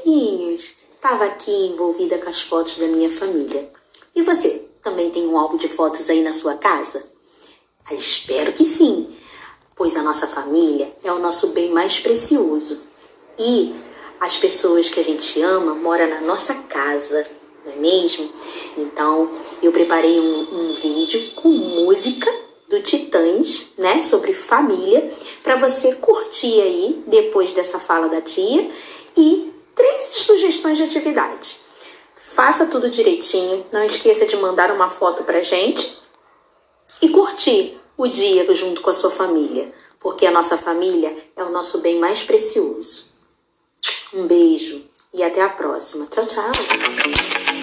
amiguinhos, estava aqui envolvida com as fotos da minha família. E você, também tem um álbum de fotos aí na sua casa? Ah, espero que sim, pois a nossa família é o nosso bem mais precioso. E as pessoas que a gente ama moram na nossa casa, não é mesmo? Então, eu preparei um, um vídeo com música do Titãs, né, sobre família, para você curtir aí depois dessa fala da tia e três sugestões de atividade. Faça tudo direitinho, não esqueça de mandar uma foto pra gente e curtir o dia junto com a sua família, porque a nossa família é o nosso bem mais precioso. Um beijo e até a próxima. Tchau, tchau.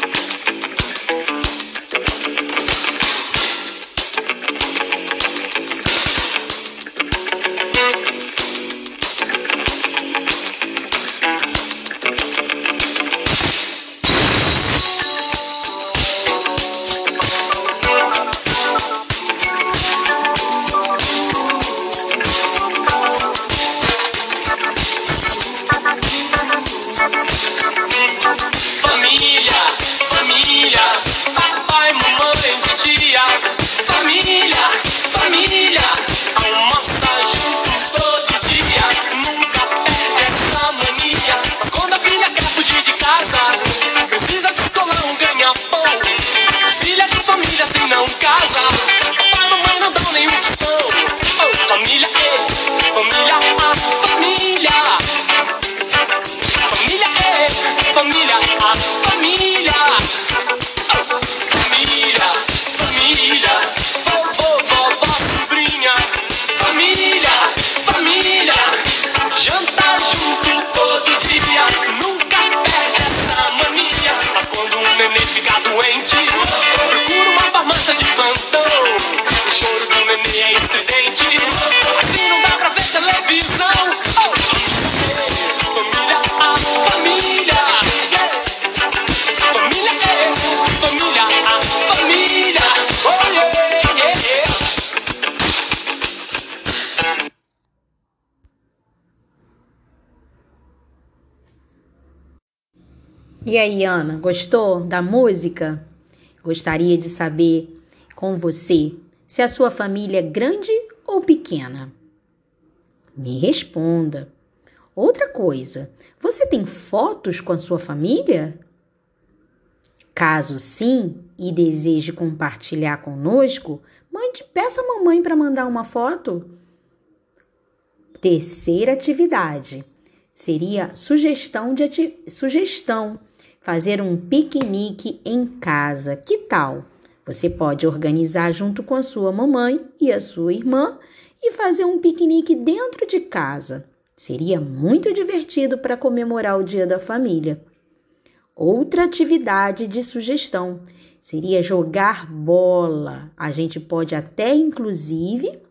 E aí, Ana, gostou da música? Gostaria de saber com você se a sua família é grande ou pequena. Me responda. Outra coisa, você tem fotos com a sua família? Caso sim e deseje compartilhar conosco, mande, peça a mamãe para mandar uma foto. Terceira atividade seria sugestão de ati sugestão fazer um piquenique em casa. Que tal? Você pode organizar junto com a sua mamãe e a sua irmã e fazer um piquenique dentro de casa. Seria muito divertido para comemorar o Dia da Família. Outra atividade de sugestão seria jogar bola. A gente pode até, inclusive,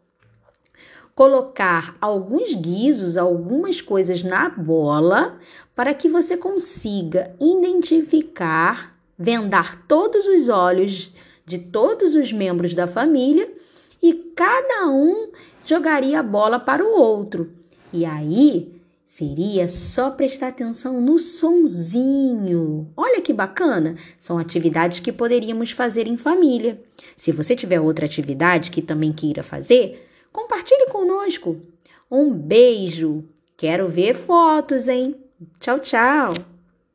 colocar alguns guizos, algumas coisas na bola para que você consiga identificar, vendar todos os olhos de todos os membros da família e cada um jogaria a bola para o outro. E aí seria só prestar atenção no sonzinho. Olha que bacana! São atividades que poderíamos fazer em família. Se você tiver outra atividade que também queira fazer, Compartilhe conosco. Um beijo. Quero ver fotos, hein? Tchau, tchau.